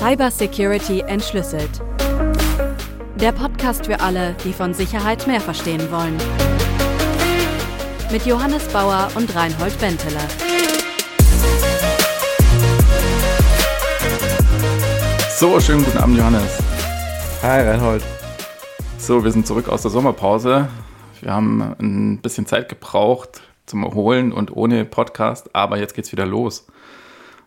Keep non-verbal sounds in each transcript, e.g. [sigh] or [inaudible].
Cybersecurity entschlüsselt. Der Podcast für alle, die von Sicherheit mehr verstehen wollen. Mit Johannes Bauer und Reinhold Benteler. So, schönen guten Abend, Johannes. Hi, Reinhold. So, wir sind zurück aus der Sommerpause. Wir haben ein bisschen Zeit gebraucht zum Erholen und ohne Podcast, aber jetzt geht's wieder los.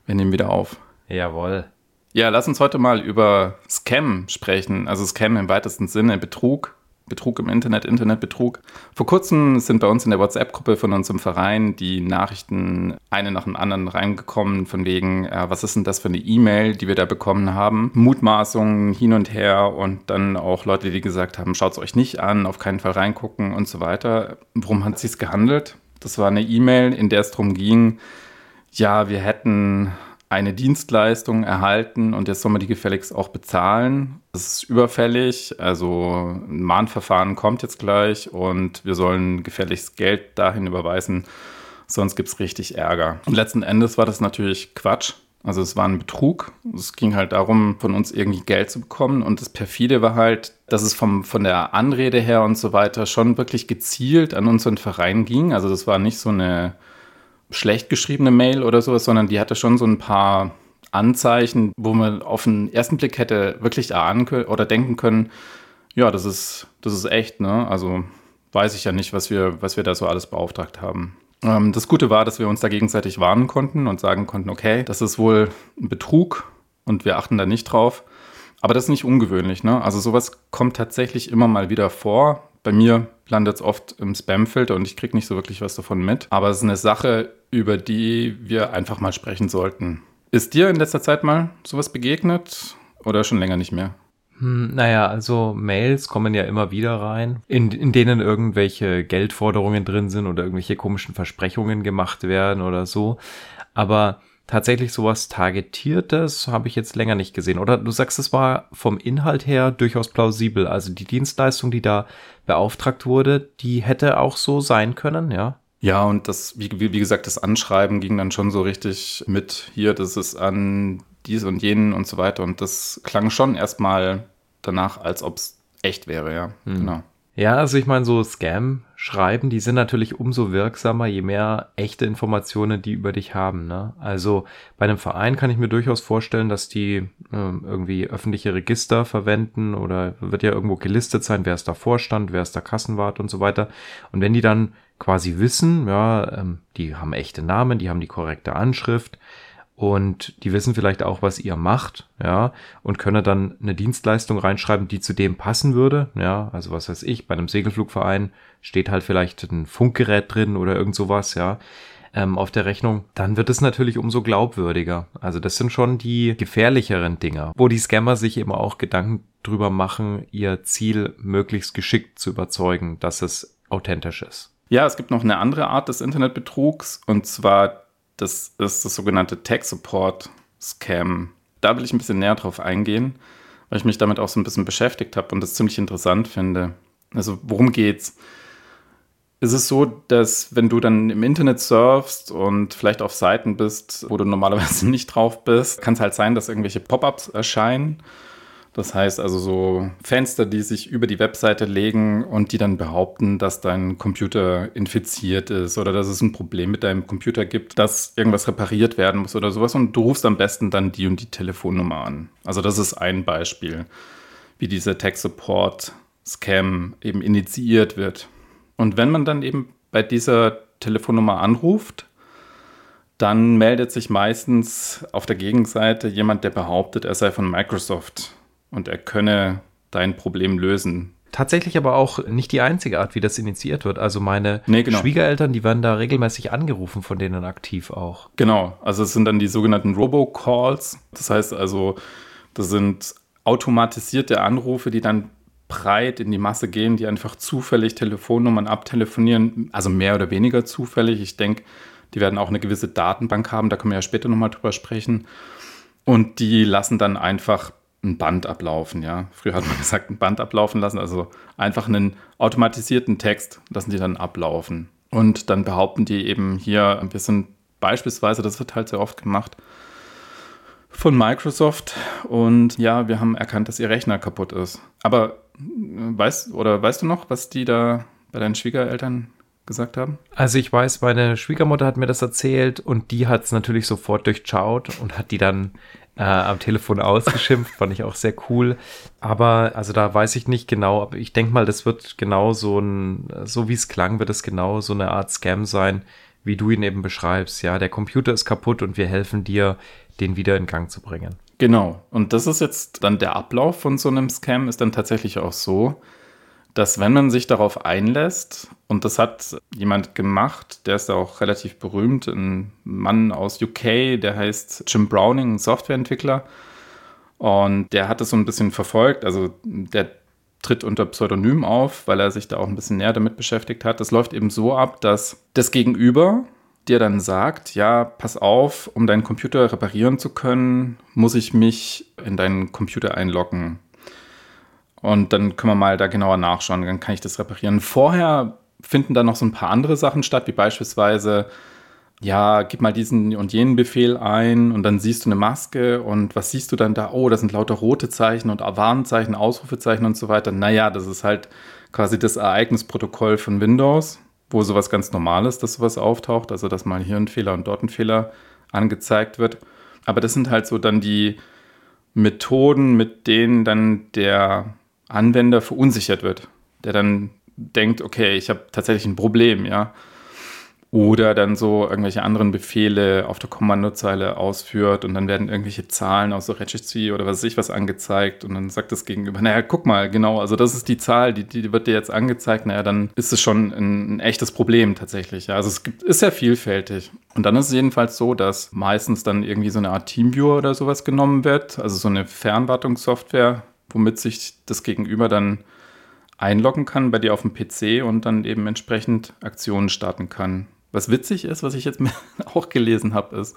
Wir nehmen wieder auf. Jawohl. Ja, lass uns heute mal über Scam sprechen. Also Scam im weitesten Sinne, Betrug. Betrug im Internet, Internetbetrug. Vor kurzem sind bei uns in der WhatsApp-Gruppe von uns im Verein die Nachrichten eine nach dem anderen reingekommen, von wegen, äh, was ist denn das für eine E-Mail, die wir da bekommen haben? Mutmaßungen hin und her und dann auch Leute, die gesagt haben, schaut es euch nicht an, auf keinen Fall reingucken und so weiter. Worum hat es sich gehandelt? Das war eine E-Mail, in der es darum ging, ja, wir hätten eine Dienstleistung erhalten und jetzt soll man die gefälligst auch bezahlen. Das ist überfällig, also ein Mahnverfahren kommt jetzt gleich und wir sollen gefälligst Geld dahin überweisen, sonst gibt es richtig Ärger. Und letzten Endes war das natürlich Quatsch. Also es war ein Betrug. Es ging halt darum, von uns irgendwie Geld zu bekommen. Und das perfide war halt, dass es vom, von der Anrede her und so weiter schon wirklich gezielt an unseren Verein ging. Also das war nicht so eine schlecht geschriebene Mail oder sowas, sondern die hatte schon so ein paar Anzeichen, wo man auf den ersten Blick hätte wirklich erahnen können oder denken können, ja, das ist, das ist echt, ne? Also weiß ich ja nicht, was wir, was wir da so alles beauftragt haben. Ähm, das Gute war, dass wir uns da gegenseitig warnen konnten und sagen konnten, okay, das ist wohl ein Betrug und wir achten da nicht drauf. Aber das ist nicht ungewöhnlich, ne? Also sowas kommt tatsächlich immer mal wieder vor. Bei mir landet es oft im Spamfilter und ich kriege nicht so wirklich was davon mit. Aber es ist eine Sache, über die wir einfach mal sprechen sollten. Ist dir in letzter Zeit mal sowas begegnet oder schon länger nicht mehr? Hm, naja, also Mails kommen ja immer wieder rein, in, in denen irgendwelche Geldforderungen drin sind oder irgendwelche komischen Versprechungen gemacht werden oder so. Aber tatsächlich sowas Targetiertes habe ich jetzt länger nicht gesehen. Oder du sagst, es war vom Inhalt her durchaus plausibel. Also die Dienstleistung, die da beauftragt wurde, die hätte auch so sein können, ja. Ja, und das, wie, wie gesagt, das Anschreiben ging dann schon so richtig mit hier, das ist an dies und jenen und so weiter. Und das klang schon erstmal danach, als ob es echt wäre, ja. Hm. Genau. Ja, also ich meine, so Scam-Schreiben, die sind natürlich umso wirksamer, je mehr echte Informationen die über dich haben. Ne? Also bei einem Verein kann ich mir durchaus vorstellen, dass die ähm, irgendwie öffentliche Register verwenden oder wird ja irgendwo gelistet sein, wer ist da Vorstand, wer ist da Kassenwart und so weiter. Und wenn die dann quasi wissen, ja, ähm, die haben echte Namen, die haben die korrekte Anschrift, und die wissen vielleicht auch, was ihr macht, ja, und können dann eine Dienstleistung reinschreiben, die zu dem passen würde, ja, also was weiß ich, bei einem Segelflugverein steht halt vielleicht ein Funkgerät drin oder irgend sowas, ja, ähm, auf der Rechnung, dann wird es natürlich umso glaubwürdiger. Also das sind schon die gefährlicheren Dinger, wo die Scammer sich eben auch Gedanken drüber machen, ihr Ziel möglichst geschickt zu überzeugen, dass es authentisch ist. Ja, es gibt noch eine andere Art des Internetbetrugs und zwar das ist das sogenannte Tech Support Scam. Da will ich ein bisschen näher drauf eingehen, weil ich mich damit auch so ein bisschen beschäftigt habe und das ziemlich interessant finde. Also, worum geht's? Es ist so, dass wenn du dann im Internet surfst und vielleicht auf Seiten bist, wo du normalerweise [laughs] nicht drauf bist, kann es halt sein, dass irgendwelche Pop-ups erscheinen das heißt also so Fenster, die sich über die Webseite legen und die dann behaupten, dass dein Computer infiziert ist oder dass es ein Problem mit deinem Computer gibt, dass irgendwas repariert werden muss oder sowas und du rufst am besten dann die und die Telefonnummer an. Also das ist ein Beispiel, wie dieser Tech Support Scam eben initiiert wird. Und wenn man dann eben bei dieser Telefonnummer anruft, dann meldet sich meistens auf der Gegenseite jemand, der behauptet, er sei von Microsoft und er könne dein Problem lösen. Tatsächlich aber auch nicht die einzige Art, wie das initiiert wird. Also meine nee, genau. Schwiegereltern, die werden da regelmäßig angerufen, von denen aktiv auch. Genau, also es sind dann die sogenannten Robocalls. Das heißt also, das sind automatisierte Anrufe, die dann breit in die Masse gehen, die einfach zufällig Telefonnummern abtelefonieren, also mehr oder weniger zufällig. Ich denke, die werden auch eine gewisse Datenbank haben, da können wir ja später nochmal drüber sprechen. Und die lassen dann einfach ein Band ablaufen, ja. Früher hat man [laughs] gesagt, ein Band ablaufen lassen, also einfach einen automatisierten Text lassen die dann ablaufen. Und dann behaupten die eben hier, wir sind beispielsweise, das wird halt sehr oft gemacht, von Microsoft und ja, wir haben erkannt, dass ihr Rechner kaputt ist. Aber äh, weißt oder weißt du noch, was die da bei deinen Schwiegereltern gesagt haben? Also ich weiß, meine Schwiegermutter hat mir das erzählt und die hat es natürlich sofort durchschaut und hat die dann äh, am Telefon ausgeschimpft, fand ich auch sehr cool. Aber also da weiß ich nicht genau, aber ich denke mal, das wird genau so ein, so wie es klang, wird es genau so eine Art Scam sein, wie du ihn eben beschreibst. Ja, der Computer ist kaputt und wir helfen dir, den wieder in Gang zu bringen. Genau. Und das ist jetzt dann der Ablauf von so einem Scam, ist dann tatsächlich auch so, dass wenn man sich darauf einlässt, und das hat jemand gemacht, der ist auch relativ berühmt, ein Mann aus UK, der heißt Jim Browning, ein Softwareentwickler, und der hat es so ein bisschen verfolgt, also der tritt unter Pseudonym auf, weil er sich da auch ein bisschen näher damit beschäftigt hat. Das läuft eben so ab, dass das Gegenüber dir dann sagt, ja, pass auf, um deinen Computer reparieren zu können, muss ich mich in deinen Computer einloggen. Und dann können wir mal da genauer nachschauen, dann kann ich das reparieren. Vorher finden dann noch so ein paar andere Sachen statt, wie beispielsweise, ja, gib mal diesen und jenen Befehl ein und dann siehst du eine Maske und was siehst du dann da? Oh, das sind lauter rote Zeichen und Warnzeichen, Ausrufezeichen und so weiter. Naja, das ist halt quasi das Ereignisprotokoll von Windows, wo sowas ganz normal ist, dass sowas auftaucht, also dass mal hier ein Fehler und dort ein Fehler angezeigt wird. Aber das sind halt so dann die Methoden, mit denen dann der Anwender verunsichert wird, der dann denkt, okay, ich habe tatsächlich ein Problem, ja. Oder dann so irgendwelche anderen Befehle auf der Kommandozeile ausführt und dann werden irgendwelche Zahlen aus der Registry oder was weiß ich was angezeigt und dann sagt das Gegenüber, naja, guck mal, genau, also das ist die Zahl, die, die wird dir jetzt angezeigt, naja, dann ist es schon ein, ein echtes Problem tatsächlich. Ja. Also es gibt, ist sehr vielfältig. Und dann ist es jedenfalls so, dass meistens dann irgendwie so eine Art Teamviewer oder sowas genommen wird, also so eine Fernwartungssoftware, womit sich das Gegenüber dann einloggen kann bei dir auf dem PC und dann eben entsprechend Aktionen starten kann. Was witzig ist, was ich jetzt [laughs] auch gelesen habe, ist,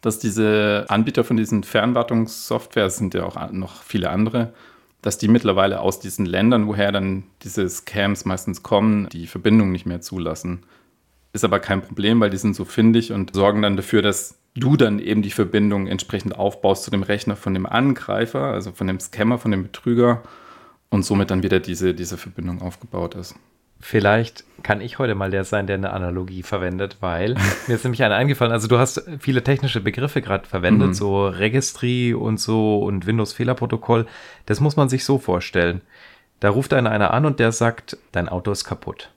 dass diese Anbieter von diesen Fernwartungssoftware, es sind ja auch noch viele andere, dass die mittlerweile aus diesen Ländern, woher dann diese Scams meistens kommen, die Verbindung nicht mehr zulassen. Ist aber kein Problem, weil die sind so findig und sorgen dann dafür, dass du dann eben die Verbindung entsprechend aufbaust zu dem Rechner von dem Angreifer, also von dem Scammer, von dem Betrüger und somit dann wieder diese, diese Verbindung aufgebaut ist. Vielleicht kann ich heute mal der sein, der eine Analogie verwendet, weil [laughs] mir ist nämlich eine eingefallen. Also du hast viele technische Begriffe gerade verwendet, mhm. so Registry und so und Windows-Fehlerprotokoll. Das muss man sich so vorstellen. Da ruft einer einer an und der sagt, dein Auto ist kaputt.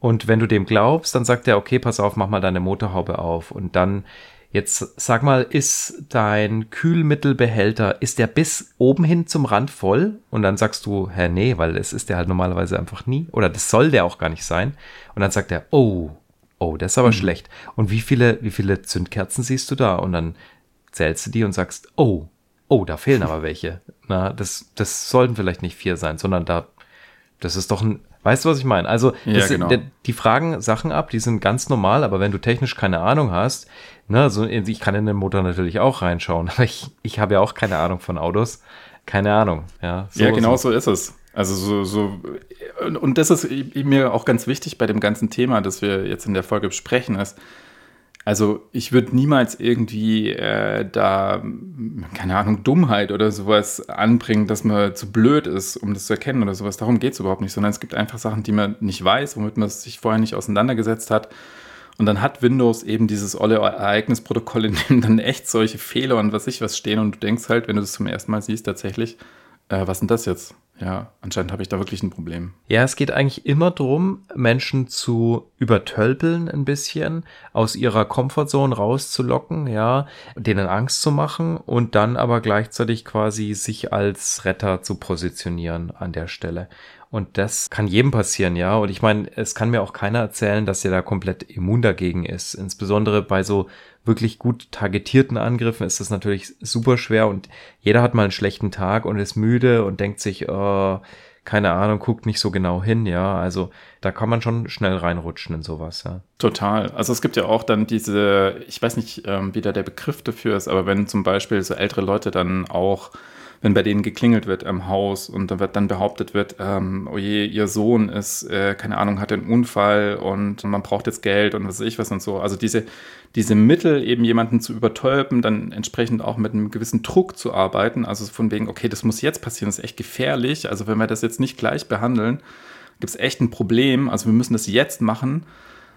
Und wenn du dem glaubst, dann sagt er, okay, pass auf, mach mal deine Motorhaube auf. Und dann Jetzt sag mal, ist dein Kühlmittelbehälter, ist der bis oben hin zum Rand voll? Und dann sagst du, hä, nee, weil es ist der halt normalerweise einfach nie. Oder das soll der auch gar nicht sein. Und dann sagt er, oh, oh, das ist aber mhm. schlecht. Und wie viele, wie viele Zündkerzen siehst du da? Und dann zählst du die und sagst, oh, oh, da fehlen aber [laughs] welche. Na, das, das sollten vielleicht nicht vier sein, sondern da, das ist doch ein, Weißt du, was ich meine? Also, ja, genau. die, die fragen Sachen ab, die sind ganz normal, aber wenn du technisch keine Ahnung hast, ne, so, ich kann in den Motor natürlich auch reinschauen, [laughs] aber ich, ich habe ja auch keine Ahnung von Autos. Keine Ahnung, ja. So ja, genau so ist es. Also so, so, und das ist mir auch ganz wichtig bei dem ganzen Thema, das wir jetzt in der Folge besprechen, ist, also ich würde niemals irgendwie äh, da, keine Ahnung, Dummheit oder sowas anbringen, dass man zu blöd ist, um das zu erkennen oder sowas. Darum geht es überhaupt nicht, sondern es gibt einfach Sachen, die man nicht weiß, womit man sich vorher nicht auseinandergesetzt hat. Und dann hat Windows eben dieses olle Ereignisprotokoll, in dem dann echt solche Fehler und was ich was stehen und du denkst halt, wenn du das zum ersten Mal siehst, tatsächlich, äh, was sind das jetzt? Ja, anscheinend habe ich da wirklich ein Problem. Ja, es geht eigentlich immer darum, Menschen zu übertölpeln ein bisschen, aus ihrer Komfortzone rauszulocken, ja, denen Angst zu machen und dann aber gleichzeitig quasi sich als Retter zu positionieren an der Stelle. Und das kann jedem passieren, ja. Und ich meine, es kann mir auch keiner erzählen, dass er da komplett immun dagegen ist. Insbesondere bei so wirklich gut targetierten Angriffen ist das natürlich super schwer und jeder hat mal einen schlechten Tag und ist müde und denkt sich, oh, keine Ahnung, guckt nicht so genau hin, ja. Also da kann man schon schnell reinrutschen in sowas, ja. Total. Also es gibt ja auch dann diese, ich weiß nicht, ähm, wie da der Begriff dafür ist, aber wenn zum Beispiel so ältere Leute dann auch wenn bei denen geklingelt wird am Haus und dann wird dann behauptet wird, ähm, oh je, ihr Sohn ist, äh, keine Ahnung, hat einen Unfall und man braucht jetzt Geld und was weiß ich was und so. Also diese, diese Mittel, eben jemanden zu übertölpen, dann entsprechend auch mit einem gewissen Druck zu arbeiten, also von wegen, okay, das muss jetzt passieren, das ist echt gefährlich. Also wenn wir das jetzt nicht gleich behandeln, gibt es echt ein Problem. Also wir müssen das jetzt machen.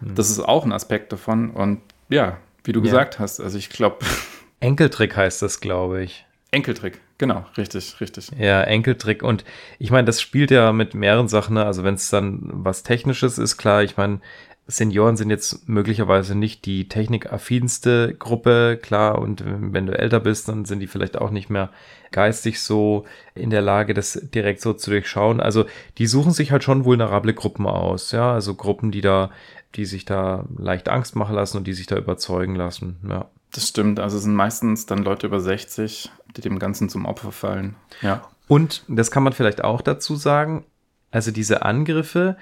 Mhm. Das ist auch ein Aspekt davon. Und ja, wie du ja. gesagt hast, also ich glaube. [laughs] Enkeltrick heißt das, glaube ich. Enkeltrick, genau, richtig, richtig. Ja, Enkeltrick. Und ich meine, das spielt ja mit mehreren Sachen. Ne? Also wenn es dann was Technisches ist, klar, ich meine, Senioren sind jetzt möglicherweise nicht die technikaffinste Gruppe, klar, und wenn du älter bist, dann sind die vielleicht auch nicht mehr geistig so in der Lage, das direkt so zu durchschauen. Also die suchen sich halt schon vulnerable Gruppen aus, ja, also Gruppen, die da, die sich da leicht Angst machen lassen und die sich da überzeugen lassen, ja. Das stimmt. Also es sind meistens dann Leute über 60, die dem Ganzen zum Opfer fallen. Ja. Und das kann man vielleicht auch dazu sagen. Also diese Angriffe,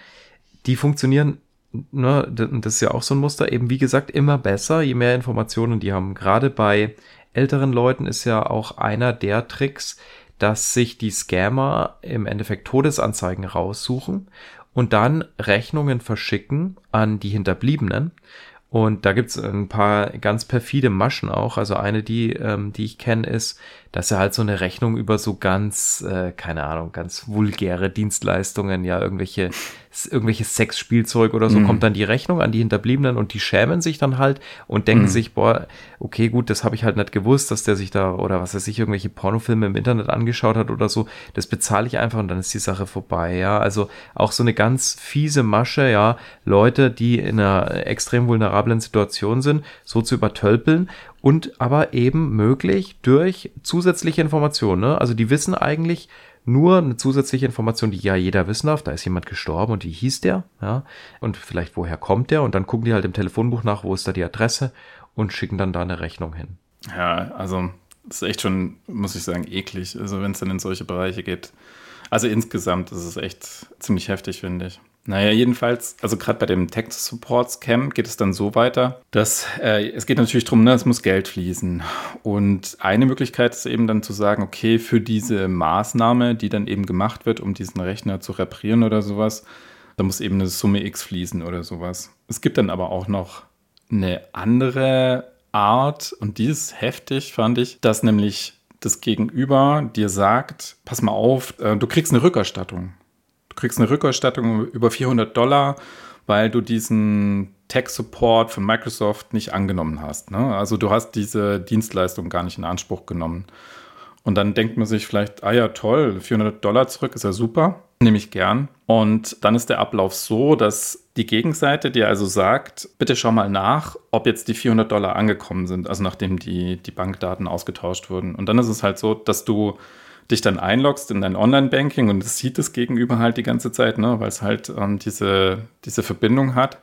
die funktionieren, ne, das ist ja auch so ein Muster, eben wie gesagt, immer besser, je mehr Informationen die haben. Gerade bei älteren Leuten ist ja auch einer der Tricks, dass sich die Scammer im Endeffekt Todesanzeigen raussuchen und dann Rechnungen verschicken an die Hinterbliebenen und da gibt's ein paar ganz perfide Maschen auch. Also eine, die, ähm, die ich kenne, ist, dass er halt so eine Rechnung über so ganz, äh, keine Ahnung, ganz vulgäre Dienstleistungen, ja, irgendwelche, irgendwelche Sexspielzeug oder so, mhm. kommt dann die Rechnung an die Hinterbliebenen und die schämen sich dann halt und denken mhm. sich, boah, okay, gut, das habe ich halt nicht gewusst, dass der sich da, oder was weiß ich, irgendwelche Pornofilme im Internet angeschaut hat oder so, das bezahle ich einfach und dann ist die Sache vorbei, ja. Also auch so eine ganz fiese Masche, ja, Leute, die in einer extrem vulnerablen Situation sind, so zu übertölpeln und aber eben möglich durch zusätzliche Informationen. Ne? Also die wissen eigentlich nur eine zusätzliche Information, die ja jeder wissen darf. Da ist jemand gestorben und wie hieß der? Ja, und vielleicht woher kommt der? Und dann gucken die halt im Telefonbuch nach, wo ist da die Adresse und schicken dann da eine Rechnung hin. Ja, also ist echt schon, muss ich sagen, eklig. Also wenn es dann in solche Bereiche geht. Also insgesamt ist es echt ziemlich heftig, finde ich. Naja, jedenfalls, also gerade bei dem Text Support Scam geht es dann so weiter, dass äh, es geht natürlich darum, ne, es muss Geld fließen. Und eine Möglichkeit ist eben dann zu sagen, okay, für diese Maßnahme, die dann eben gemacht wird, um diesen Rechner zu reparieren oder sowas, da muss eben eine Summe X fließen oder sowas. Es gibt dann aber auch noch eine andere Art, und die ist heftig, fand ich, dass nämlich das Gegenüber dir sagt, pass mal auf, äh, du kriegst eine Rückerstattung kriegst eine Rückerstattung über 400 Dollar, weil du diesen Tech-Support von Microsoft nicht angenommen hast. Ne? Also du hast diese Dienstleistung gar nicht in Anspruch genommen. Und dann denkt man sich vielleicht, ah ja, toll, 400 Dollar zurück ist ja super, nehme ich gern. Und dann ist der Ablauf so, dass die Gegenseite dir also sagt, bitte schau mal nach, ob jetzt die 400 Dollar angekommen sind, also nachdem die, die Bankdaten ausgetauscht wurden. Und dann ist es halt so, dass du dich dann einloggst in dein Online-Banking und es sieht das Gegenüber halt die ganze Zeit, ne, weil es halt ähm, diese, diese Verbindung hat.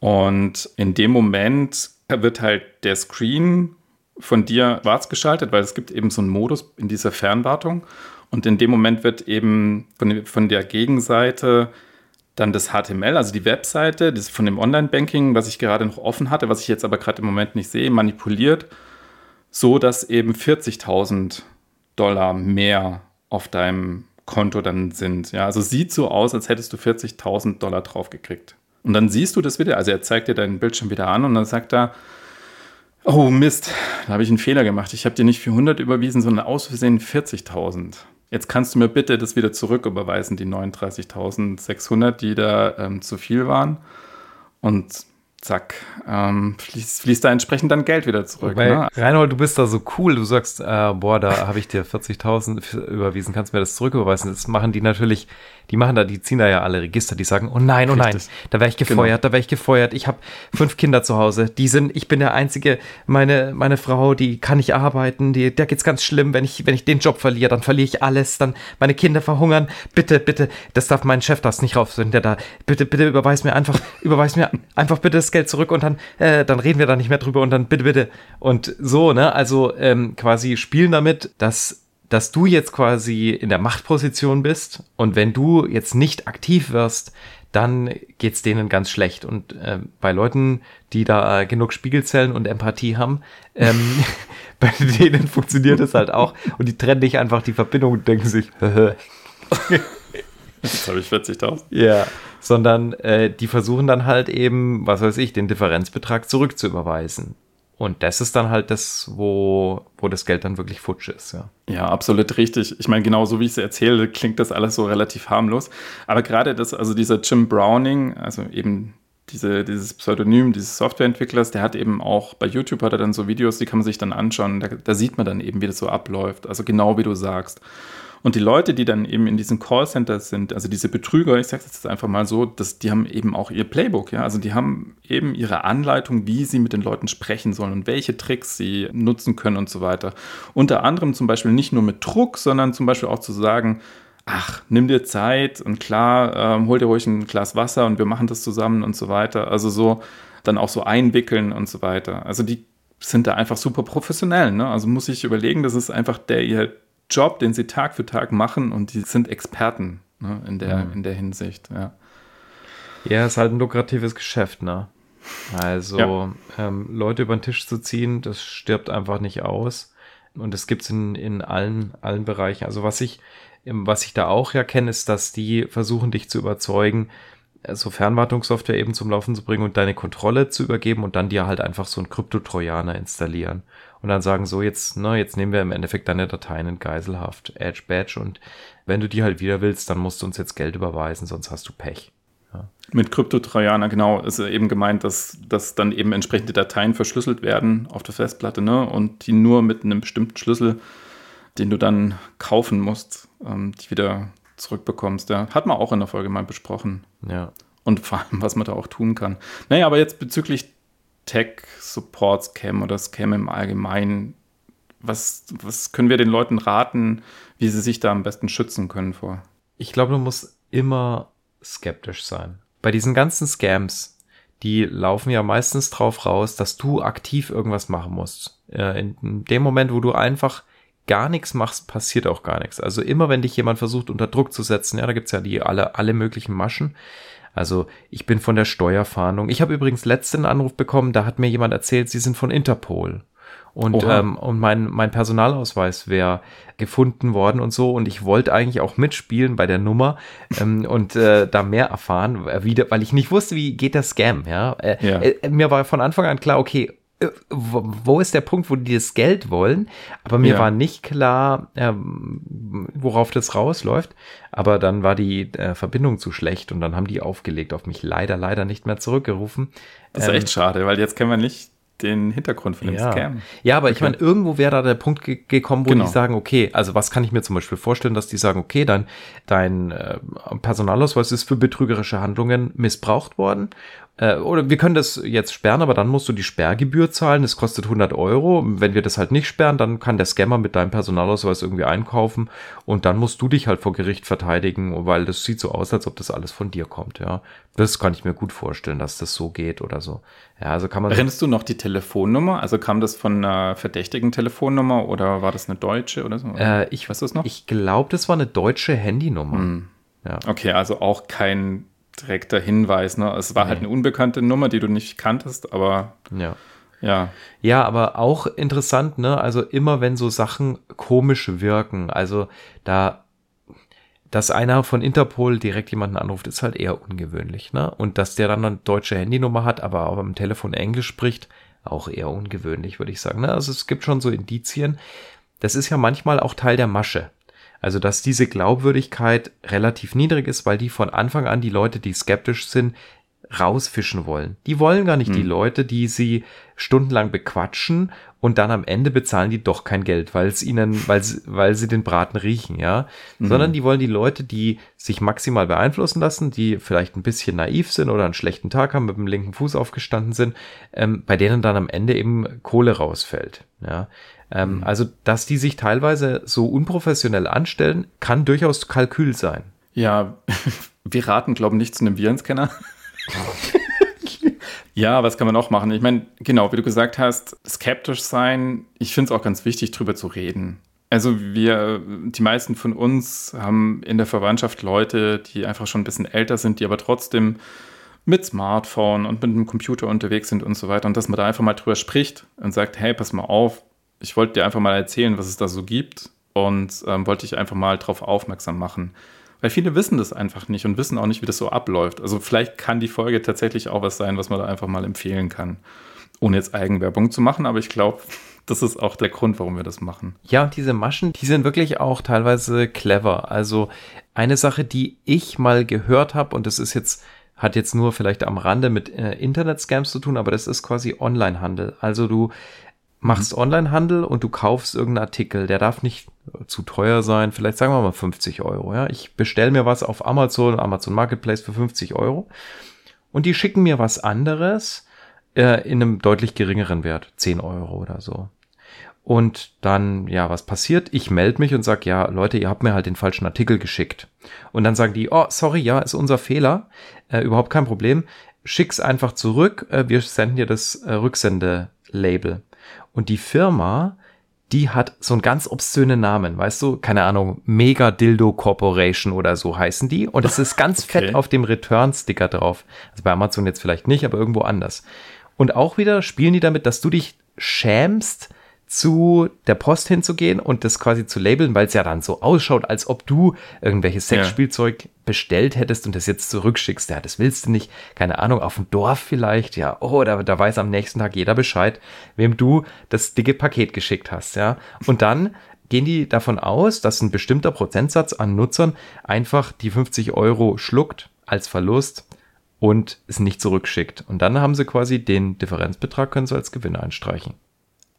Und in dem Moment wird halt der Screen von dir schwarz geschaltet, weil es gibt eben so einen Modus in dieser Fernwartung. Und in dem Moment wird eben von, von der Gegenseite dann das HTML, also die Webseite, das von dem Online-Banking, was ich gerade noch offen hatte, was ich jetzt aber gerade im Moment nicht sehe, manipuliert, so dass eben 40.000 Dollar mehr auf deinem Konto dann sind. Ja, also sieht so aus, als hättest du 40.000 Dollar draufgekriegt. Und dann siehst du das wieder, also er zeigt dir deinen Bildschirm wieder an und dann sagt er, oh Mist, da habe ich einen Fehler gemacht. Ich habe dir nicht 400 überwiesen, sondern aus Versehen 40.000. Jetzt kannst du mir bitte das wieder zurücküberweisen, die 39.600, die da ähm, zu viel waren. Und zack, ähm, fließt, fließt da entsprechend dann Geld wieder zurück. Weil, ne? Reinhold, du bist da so cool, du sagst, äh, boah, da habe ich dir 40.000 überwiesen, kannst du mir das zurücküberweisen? Das machen die natürlich die machen da, die ziehen da ja alle Register, die sagen, oh nein, oh nein, da wäre ich gefeuert, genau. da wäre ich gefeuert. Ich habe fünf Kinder zu Hause, die sind, ich bin der einzige, meine, meine Frau, die kann nicht arbeiten, die, der geht's ganz schlimm, wenn ich, wenn ich den Job verliere, dann verliere ich alles, dann meine Kinder verhungern. Bitte, bitte, das darf mein Chef das nicht raus, der da, bitte, bitte überweis mir einfach, überweis mir einfach bitte das Geld zurück und dann, äh, dann reden wir da nicht mehr drüber und dann bitte, bitte. Und so, ne, also ähm, quasi spielen damit, dass dass du jetzt quasi in der Machtposition bist und wenn du jetzt nicht aktiv wirst, dann geht's denen ganz schlecht. Und äh, bei Leuten, die da genug Spiegelzellen und Empathie haben, ähm, [laughs] bei denen funktioniert es halt auch. Und die trennen nicht einfach die Verbindung und denken sich, [laughs] Jetzt habe ich 40.000. Ja, sondern äh, die versuchen dann halt eben, was weiß ich, den Differenzbetrag zurückzuüberweisen. Und das ist dann halt das, wo, wo das Geld dann wirklich futsch ist, ja. Ja, absolut richtig. Ich meine, genau so wie ich es erzähle, klingt das alles so relativ harmlos. Aber gerade das, also dieser Jim Browning, also eben diese, dieses Pseudonym dieses Softwareentwicklers, der hat eben auch bei YouTube hat er dann so Videos, die kann man sich dann anschauen. Da, da sieht man dann eben, wie das so abläuft. Also genau wie du sagst. Und die Leute, die dann eben in diesen Callcenters sind, also diese Betrüger, ich sage das jetzt einfach mal so, dass die haben eben auch ihr Playbook, ja, also die haben eben ihre Anleitung, wie sie mit den Leuten sprechen sollen und welche Tricks sie nutzen können und so weiter. Unter anderem zum Beispiel nicht nur mit Druck, sondern zum Beispiel auch zu sagen, ach, nimm dir Zeit und klar, ähm, hol dir ruhig ein Glas Wasser und wir machen das zusammen und so weiter. Also so dann auch so einwickeln und so weiter. Also die sind da einfach super professionell. Ne? Also muss ich überlegen, das ist einfach der ihr Job, den sie Tag für Tag machen und die sind Experten ne, in, der, mhm. in der Hinsicht. Ja. ja, ist halt ein lukratives Geschäft, ne? Also ja. ähm, Leute über den Tisch zu ziehen, das stirbt einfach nicht aus. Und das gibt es in, in allen, allen Bereichen. Also was ich, was ich da auch ja kenne, ist, dass die versuchen, dich zu überzeugen, so Fernwartungssoftware eben zum Laufen zu bringen und deine Kontrolle zu übergeben und dann dir halt einfach so einen Kryptotrojaner installieren und dann sagen so jetzt, ne, jetzt nehmen wir im Endeffekt deine Dateien in Geiselhaft, Edge Badge und wenn du die halt wieder willst, dann musst du uns jetzt Geld überweisen, sonst hast du Pech. Ja. Mit Kryptotrojaner, genau, ist eben gemeint, dass, dass dann eben entsprechende Dateien verschlüsselt werden auf der Festplatte, ne, und die nur mit einem bestimmten Schlüssel, den du dann kaufen musst, ähm, die wieder zurückbekommst. Ja. Hat man auch in der Folge mal besprochen. Ja. Und vor allem, was man da auch tun kann. Naja, aber jetzt bezüglich Tech-Support-Scam oder Scam im Allgemeinen, was, was können wir den Leuten raten, wie sie sich da am besten schützen können vor? Ich glaube, du musst immer skeptisch sein. Bei diesen ganzen Scams, die laufen ja meistens drauf raus, dass du aktiv irgendwas machen musst. Äh, in dem Moment, wo du einfach gar nichts machst, passiert auch gar nichts. Also immer, wenn dich jemand versucht, unter Druck zu setzen, ja, da gibt's ja die alle, alle möglichen Maschen, also ich bin von der Steuerfahndung. Ich habe übrigens letzten Anruf bekommen, da hat mir jemand erzählt, sie sind von Interpol. Und, ähm, und mein, mein Personalausweis wäre gefunden worden und so. Und ich wollte eigentlich auch mitspielen bei der Nummer ähm, und äh, da mehr erfahren, äh, wieder, weil ich nicht wusste, wie geht der Scam. Ja? Äh, ja. Äh, mir war von Anfang an klar, okay, wo ist der Punkt, wo die das Geld wollen? Aber mir ja. war nicht klar, ähm, worauf das rausläuft. Aber dann war die äh, Verbindung zu schlecht und dann haben die aufgelegt auf mich leider, leider nicht mehr zurückgerufen. Das ist ähm, echt schade, weil jetzt kennen wir nicht den Hintergrund von dem ja. Scam. Ja, aber okay. ich meine, irgendwo wäre da der Punkt ge gekommen, wo genau. die sagen, okay, also was kann ich mir zum Beispiel vorstellen, dass die sagen, okay, dein, dein äh, Personalausweis ist für betrügerische Handlungen missbraucht worden äh, oder wir können das jetzt sperren, aber dann musst du die Sperrgebühr zahlen. Das kostet 100 Euro. Wenn wir das halt nicht sperren, dann kann der Scammer mit deinem Personalausweis irgendwie einkaufen und dann musst du dich halt vor Gericht verteidigen, weil das sieht so aus, als ob das alles von dir kommt. Ja, das kann ich mir gut vorstellen, dass das so geht oder so. Ja, also kann man. Erinnerst du noch die Telefonnummer? Also kam das von einer verdächtigen Telefonnummer oder war das eine deutsche oder so? Äh, ich weiß es noch. Ich glaube, das war eine deutsche Handynummer. Hm. Ja. Okay, also auch kein direkter Hinweis. Ne? Es war halt nee. halt eine unbekannte Nummer, die du nicht kanntest, aber ja. Ja. Ja, aber auch interessant, ne? Also immer wenn so Sachen komisch wirken, also da, dass einer von Interpol direkt jemanden anruft, ist halt eher ungewöhnlich, ne? Und dass der dann eine deutsche Handynummer hat, aber auch am Telefon Englisch spricht, auch eher ungewöhnlich, würde ich sagen. Ne? Also es gibt schon so Indizien. Das ist ja manchmal auch Teil der Masche. Also, dass diese Glaubwürdigkeit relativ niedrig ist, weil die von Anfang an die Leute, die skeptisch sind, rausfischen wollen. Die wollen gar nicht hm. die Leute, die sie stundenlang bequatschen und dann am Ende bezahlen die doch kein Geld, weil es ihnen, weil sie, weil sie den Braten riechen, ja. Mhm. Sondern die wollen die Leute, die sich maximal beeinflussen lassen, die vielleicht ein bisschen naiv sind oder einen schlechten Tag haben, mit dem linken Fuß aufgestanden sind, ähm, bei denen dann am Ende eben Kohle rausfällt, ja. Ähm, mhm. Also, dass die sich teilweise so unprofessionell anstellen, kann durchaus Kalkül sein. Ja, [laughs] wir raten, glauben nicht zu einem Virenscanner. [laughs] ja, was kann man auch machen? Ich meine, genau, wie du gesagt hast, skeptisch sein. Ich finde es auch ganz wichtig, drüber zu reden. Also wir, die meisten von uns haben in der Verwandtschaft Leute, die einfach schon ein bisschen älter sind, die aber trotzdem mit Smartphone und mit einem Computer unterwegs sind und so weiter. Und dass man da einfach mal drüber spricht und sagt, hey, pass mal auf, ich wollte dir einfach mal erzählen, was es da so gibt und ähm, wollte dich einfach mal darauf aufmerksam machen. Weil viele wissen das einfach nicht und wissen auch nicht, wie das so abläuft. Also vielleicht kann die Folge tatsächlich auch was sein, was man da einfach mal empfehlen kann. Ohne jetzt Eigenwerbung zu machen, aber ich glaube, [laughs] das ist auch der Grund, warum wir das machen. Ja, und diese Maschen, die sind wirklich auch teilweise clever. Also eine Sache, die ich mal gehört habe, und das ist jetzt, hat jetzt nur vielleicht am Rande mit äh, Internet-Scams zu tun, aber das ist quasi Online-Handel. Also du machst. Online-Handel und du kaufst irgendeinen Artikel, der darf nicht zu teuer sein, vielleicht sagen wir mal 50 Euro. Ja, ich bestelle mir was auf Amazon, Amazon Marketplace für 50 Euro und die schicken mir was anderes äh, in einem deutlich geringeren Wert, 10 Euro oder so. Und dann, ja, was passiert? Ich melde mich und sag, ja, Leute, ihr habt mir halt den falschen Artikel geschickt. Und dann sagen die, oh, sorry, ja, ist unser Fehler, äh, überhaupt kein Problem. Schick's einfach zurück, äh, wir senden dir das äh, Rücksendelabel. Und die Firma, die hat so einen ganz obszönen Namen, weißt du? Keine Ahnung, Mega Dildo Corporation oder so heißen die. Und es ist [laughs] ganz okay. fett auf dem Return-Sticker drauf. Also bei Amazon jetzt vielleicht nicht, aber irgendwo anders. Und auch wieder spielen die damit, dass du dich schämst, zu der Post hinzugehen und das quasi zu labeln, weil es ja dann so ausschaut, als ob du irgendwelches Sexspielzeug ja. bestellt hättest und das jetzt zurückschickst. Ja, das willst du nicht. Keine Ahnung, auf dem Dorf vielleicht. Ja, oh, da, da weiß am nächsten Tag jeder Bescheid, wem du das dicke Paket geschickt hast. Ja, und dann gehen die davon aus, dass ein bestimmter Prozentsatz an Nutzern einfach die 50 Euro schluckt als Verlust und es nicht zurückschickt. Und dann haben sie quasi den Differenzbetrag, können sie als Gewinn einstreichen.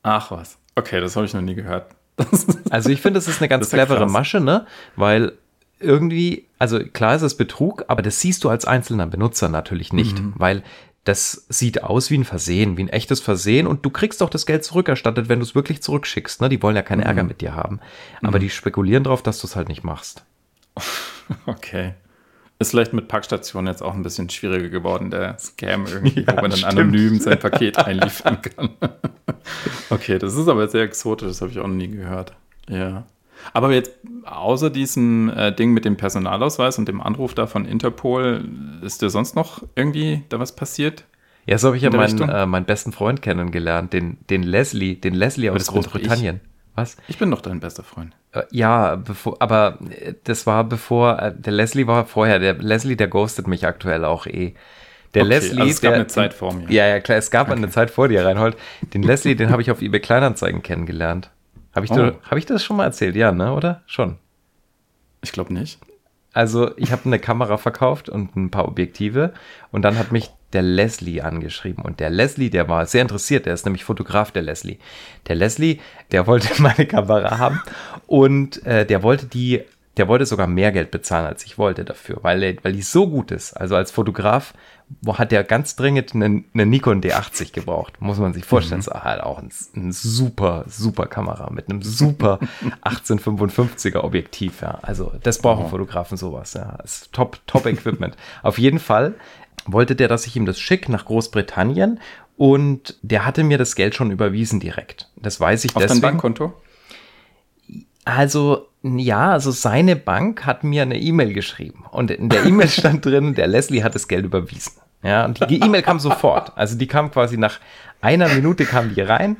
Ach was. Okay, das habe ich noch nie gehört. [laughs] also ich finde, das ist eine ganz ist clevere krass. Masche, ne? Weil irgendwie, also klar ist es Betrug, aber das siehst du als einzelner Benutzer natürlich nicht, mhm. weil das sieht aus wie ein Versehen, wie ein echtes Versehen und du kriegst auch das Geld zurückerstattet, wenn du es wirklich zurückschickst. Ne? Die wollen ja keinen mhm. Ärger mit dir haben. Aber mhm. die spekulieren darauf, dass du es halt nicht machst. [laughs] Okay. Ist vielleicht mit Packstationen jetzt auch ein bisschen schwieriger geworden, der Scam [laughs] irgendwie, ja, wo man dann stimmt. anonym sein Paket [laughs] einliefern kann. [laughs] okay, das ist aber sehr exotisch, das habe ich auch noch nie gehört. Ja. Aber jetzt, außer diesem äh, Ding mit dem Personalausweis und dem Anruf da von Interpol, ist dir sonst noch irgendwie da was passiert? Ja, so habe ich ja meinen, äh, meinen besten Freund kennengelernt, den, den Leslie, den Leslie aus Großbritannien. Was? Ich bin doch dein bester Freund. Äh, ja, bevor, aber äh, das war bevor, äh, der Leslie war vorher, der Leslie, der ghostet mich aktuell auch eh. Der okay, Leslie, also es gab der, eine Zeit vor mir. Ja, ja, klar, es gab okay. eine Zeit vor dir, Reinhold. Den Leslie, den habe ich auf eBay Kleinanzeigen kennengelernt. Habe ich, oh. hab ich das schon mal erzählt? Ja, ne, oder? Schon. Ich glaube nicht. Also, ich habe eine Kamera verkauft und ein paar Objektive und dann hat mich der Leslie angeschrieben. Und der Leslie, der war sehr interessiert, der ist nämlich Fotograf, der Leslie. Der Leslie, der wollte [laughs] meine Kamera haben und äh, der wollte die, der wollte sogar mehr Geld bezahlen, als ich wollte dafür, weil, weil die so gut ist. Also als Fotograf hat der ganz dringend eine, eine Nikon D80 gebraucht. Muss man sich vorstellen. Mhm. Das ist halt auch ein, ein, super, super Kamera mit einem super [laughs] 1855er Objektiv. Ja. Also das brauchen oh. Fotografen sowas. Ja. Das ist top, top Equipment. Auf jeden Fall wollte der, dass ich ihm das schicke nach Großbritannien und der hatte mir das Geld schon überwiesen direkt. Das weiß ich Auf deswegen. Auf dein Bankkonto? Also, ja, also seine Bank hat mir eine E-Mail geschrieben und in der E-Mail [laughs] stand drin, der Leslie hat das Geld überwiesen. Ja, und die E-Mail kam sofort. Also die kam quasi nach einer Minute kam die rein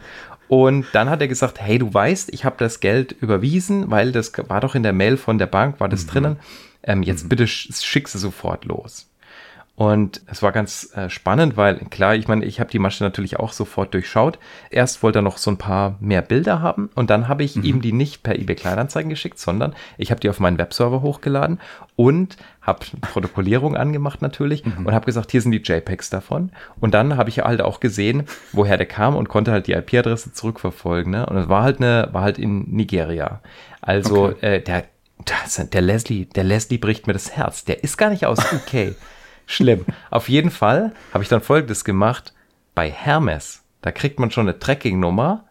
und dann hat er gesagt, hey, du weißt, ich habe das Geld überwiesen, weil das war doch in der Mail von der Bank, war das mhm. drinnen. Ähm, jetzt mhm. bitte schick sie sofort los. Und es war ganz äh, spannend, weil klar, ich meine, ich habe die Masche natürlich auch sofort durchschaut. Erst wollte er noch so ein paar mehr Bilder haben und dann habe ich mhm. ihm die nicht per eBay Kleinanzeigen geschickt, sondern ich habe die auf meinen Webserver hochgeladen und habe Protokollierung [laughs] angemacht natürlich mhm. und habe gesagt, hier sind die JPEGs davon. Und dann habe ich halt auch gesehen, woher der kam und konnte halt die IP-Adresse zurückverfolgen. Ne? Und es war halt eine, war halt in Nigeria. Also okay. äh, der, der Leslie, der Leslie bricht mir das Herz. Der ist gar nicht aus UK. [laughs] Schlimm. Auf jeden Fall habe ich dann folgendes gemacht. Bei Hermes, da kriegt man schon eine Tracking-Nummer,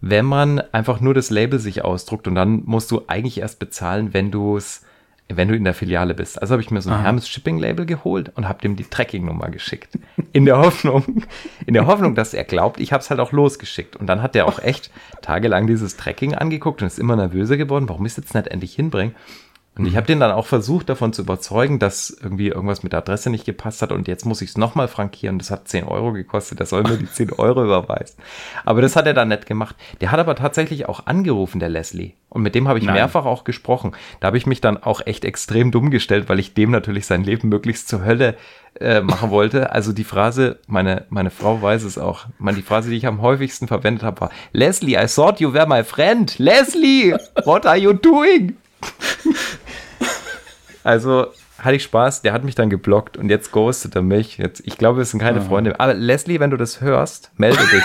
wenn man einfach nur das Label sich ausdruckt und dann musst du eigentlich erst bezahlen, wenn du es wenn du in der Filiale bist. Also habe ich mir so ein Aha. Hermes Shipping Label geholt und habe dem die Tracking-Nummer geschickt. In der Hoffnung, in der Hoffnung, dass er glaubt, ich habe es halt auch losgeschickt. Und dann hat er auch echt tagelang dieses Tracking angeguckt und ist immer nervöser geworden, warum ich es jetzt nicht endlich hinbringe. Und ich habe den dann auch versucht, davon zu überzeugen, dass irgendwie irgendwas mit der Adresse nicht gepasst hat und jetzt muss ich es nochmal frankieren. Das hat 10 Euro gekostet, der soll mir die 10 Euro überweisen. Aber das hat er dann nicht gemacht. Der hat aber tatsächlich auch angerufen, der Leslie. Und mit dem habe ich Nein. mehrfach auch gesprochen. Da habe ich mich dann auch echt extrem dumm gestellt, weil ich dem natürlich sein Leben möglichst zur Hölle äh, machen wollte. Also die Phrase, meine, meine Frau weiß es auch, man, die Phrase, die ich am häufigsten verwendet habe, war, Leslie, I thought you were my friend. Leslie, what are you doing? Also hatte ich Spaß, der hat mich dann geblockt und jetzt ghostet er mich. Jetzt, ich glaube, wir sind keine oh. Freunde. Aber Leslie, wenn du das hörst, melde dich.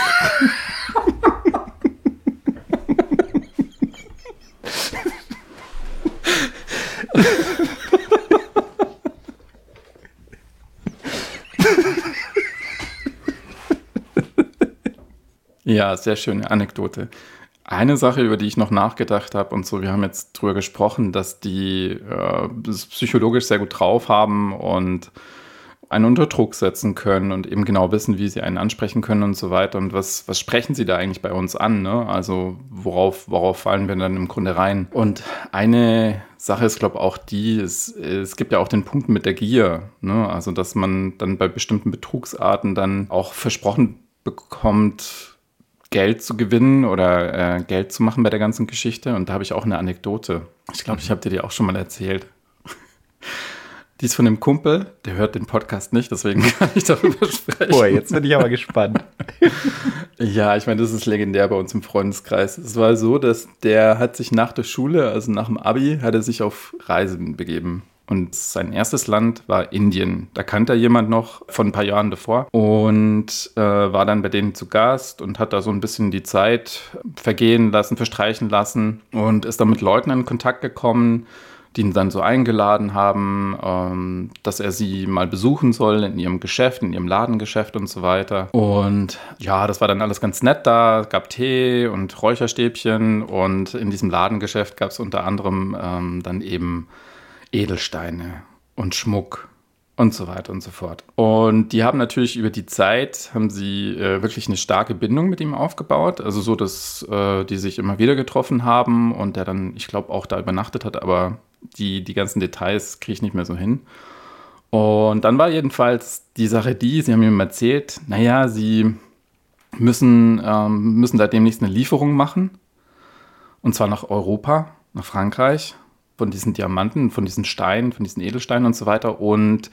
Ja, sehr schöne Anekdote. Eine Sache, über die ich noch nachgedacht habe und so, wir haben jetzt drüber gesprochen, dass die äh, das psychologisch sehr gut drauf haben und einen unter Druck setzen können und eben genau wissen, wie sie einen ansprechen können und so weiter. Und was, was sprechen sie da eigentlich bei uns an? Ne? Also worauf, worauf fallen wir dann im Grunde rein? Und eine Sache ist, glaube ich, auch die, es, es gibt ja auch den Punkt mit der Gier. Ne? Also dass man dann bei bestimmten Betrugsarten dann auch versprochen bekommt, Geld zu gewinnen oder äh, Geld zu machen bei der ganzen Geschichte. Und da habe ich auch eine Anekdote. Ich glaube, ich habe dir die auch schon mal erzählt. [laughs] Die ist von dem Kumpel, der hört den Podcast nicht, deswegen [laughs] kann ich darüber sprechen. Boah, jetzt bin ich aber gespannt. [laughs] ja, ich meine, das ist legendär bei uns im Freundeskreis. Es war so, dass der hat sich nach der Schule, also nach dem Abi, hat er sich auf Reisen begeben. Und sein erstes Land war Indien. Da kannte er jemand noch von ein paar Jahren davor und äh, war dann bei denen zu Gast und hat da so ein bisschen die Zeit vergehen lassen, verstreichen lassen und ist dann mit Leuten in Kontakt gekommen, die ihn dann so eingeladen haben, ähm, dass er sie mal besuchen soll in ihrem Geschäft, in ihrem Ladengeschäft und so weiter. Und ja, das war dann alles ganz nett da. Es gab Tee und Räucherstäbchen und in diesem Ladengeschäft gab es unter anderem ähm, dann eben Edelsteine und Schmuck und so weiter und so fort. Und die haben natürlich über die Zeit, haben sie äh, wirklich eine starke Bindung mit ihm aufgebaut. Also so, dass äh, die sich immer wieder getroffen haben und der dann, ich glaube, auch da übernachtet hat, aber die, die ganzen Details kriege ich nicht mehr so hin. Und dann war jedenfalls die Sache die, sie haben ihm erzählt, naja, sie müssen, ähm, müssen da demnächst eine Lieferung machen. Und zwar nach Europa, nach Frankreich von diesen Diamanten, von diesen Steinen, von diesen Edelsteinen und so weiter. Und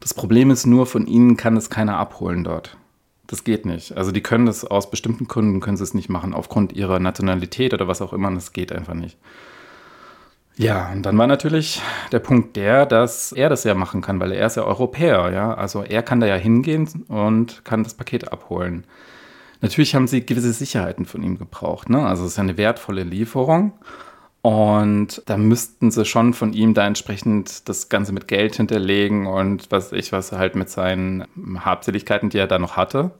das Problem ist nur, von ihnen kann es keiner abholen dort. Das geht nicht. Also die können das aus bestimmten Gründen, können sie es nicht machen, aufgrund ihrer Nationalität oder was auch immer. Das geht einfach nicht. Ja, und dann war natürlich der Punkt der, dass er das ja machen kann, weil er ist ja Europäer, ja. Also er kann da ja hingehen und kann das Paket abholen. Natürlich haben sie gewisse Sicherheiten von ihm gebraucht, ne? Also es ist ja eine wertvolle Lieferung. Und da müssten sie schon von ihm da entsprechend das Ganze mit Geld hinterlegen und was ich was halt mit seinen Habseligkeiten, die er da noch hatte.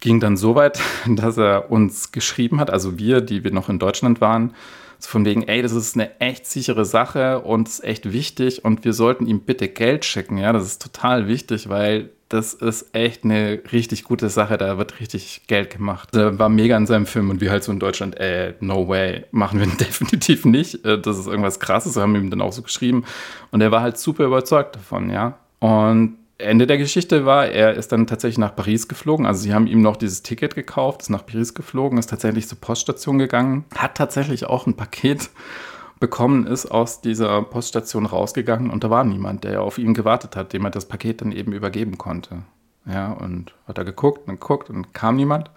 Ging dann so weit, [laughs] dass er uns geschrieben hat, also wir, die wir noch in Deutschland waren, so von wegen, ey, das ist eine echt sichere Sache und ist echt wichtig und wir sollten ihm bitte Geld schicken. Ja, das ist total wichtig, weil das ist echt eine richtig gute Sache. Da wird richtig Geld gemacht. Er war mega in seinem Film und wir halt so in Deutschland, ey, no way, machen wir [laughs] definitiv nicht. Äh, das ist irgendwas krasses. Wir haben ihm dann auch so geschrieben. Und er war halt super überzeugt davon, ja. Und Ende der Geschichte war, er ist dann tatsächlich nach Paris geflogen. Also sie haben ihm noch dieses Ticket gekauft, ist nach Paris geflogen, ist tatsächlich zur Poststation gegangen, hat tatsächlich auch ein Paket bekommen, ist aus dieser Poststation rausgegangen und da war niemand, der auf ihn gewartet hat, dem er das Paket dann eben übergeben konnte. Ja, und hat er geguckt und geguckt und kam niemand.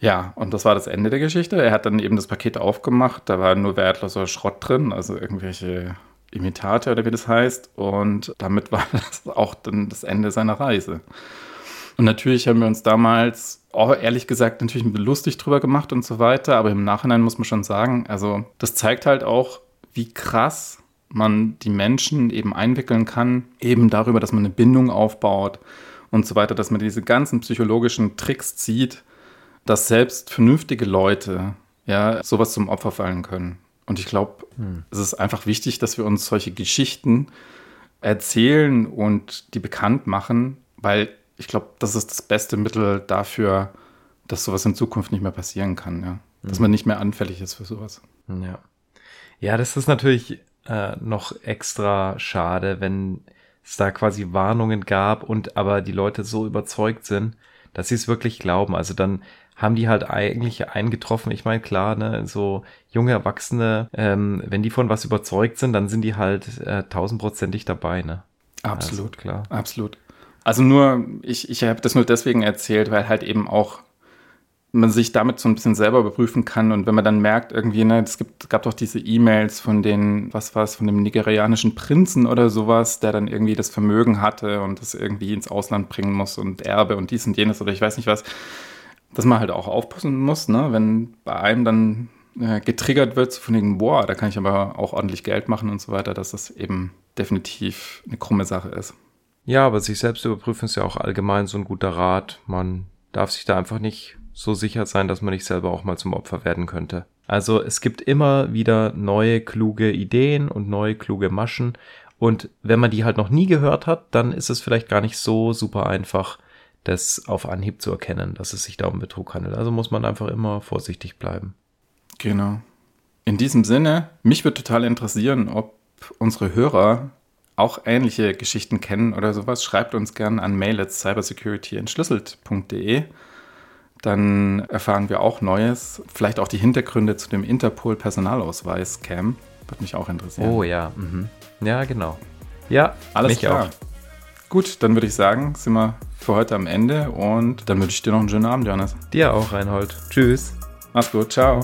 Ja, und das war das Ende der Geschichte. Er hat dann eben das Paket aufgemacht, da war nur wertloser Schrott drin, also irgendwelche Imitate oder wie das heißt. Und damit war [laughs] das auch dann das Ende seiner Reise. Und natürlich haben wir uns damals, oh, ehrlich gesagt, natürlich lustig drüber gemacht und so weiter. Aber im Nachhinein muss man schon sagen, also das zeigt halt auch, wie krass man die Menschen eben einwickeln kann, eben darüber, dass man eine Bindung aufbaut und so weiter, dass man diese ganzen psychologischen Tricks zieht, dass selbst vernünftige Leute ja sowas zum Opfer fallen können. Und ich glaube, hm. es ist einfach wichtig, dass wir uns solche Geschichten erzählen und die bekannt machen, weil ich glaube, das ist das beste Mittel dafür, dass sowas in Zukunft nicht mehr passieren kann, ja. Dass man nicht mehr anfällig ist für sowas. Ja. Ja, das ist natürlich äh, noch extra schade, wenn es da quasi Warnungen gab und aber die Leute so überzeugt sind, dass sie es wirklich glauben. Also dann haben die halt eigentlich eingetroffen. Ich meine, klar, ne, so junge Erwachsene, ähm, wenn die von was überzeugt sind, dann sind die halt äh, tausendprozentig dabei, ne? Absolut, also, klar. Absolut. Also nur, ich, ich habe das nur deswegen erzählt, weil halt eben auch man sich damit so ein bisschen selber überprüfen kann und wenn man dann merkt, irgendwie, ne, es gibt, gab doch diese E-Mails von den, was war es, von dem nigerianischen Prinzen oder sowas, der dann irgendwie das Vermögen hatte und das irgendwie ins Ausland bringen muss und Erbe und dies und jenes oder ich weiß nicht was, dass man halt auch aufpassen muss, ne, wenn bei einem dann äh, getriggert wird, von dem, boah, da kann ich aber auch ordentlich Geld machen und so weiter, dass das eben definitiv eine krumme Sache ist. Ja, aber sich selbst überprüfen ist ja auch allgemein so ein guter Rat. Man darf sich da einfach nicht so sicher sein, dass man nicht selber auch mal zum Opfer werden könnte. Also es gibt immer wieder neue kluge Ideen und neue kluge Maschen. Und wenn man die halt noch nie gehört hat, dann ist es vielleicht gar nicht so super einfach, das auf Anhieb zu erkennen, dass es sich da um Betrug handelt. Also muss man einfach immer vorsichtig bleiben. Genau. In diesem Sinne, mich würde total interessieren, ob unsere Hörer auch ähnliche Geschichten kennen oder sowas. Schreibt uns gerne an mail at cybersecurityentschlüsselt.de dann erfahren wir auch Neues. Vielleicht auch die Hintergründe zu dem Interpol-Personalausweis-Cam. Würde mich auch interessieren. Oh ja. Mhm. Ja, genau. Ja, alles klar. Auch. Gut, dann würde ich sagen, sind wir für heute am Ende und dann wünsche ich dir noch einen schönen Abend, Johannes. Dir auch, Reinhold. Tschüss. Mach's gut. Ciao.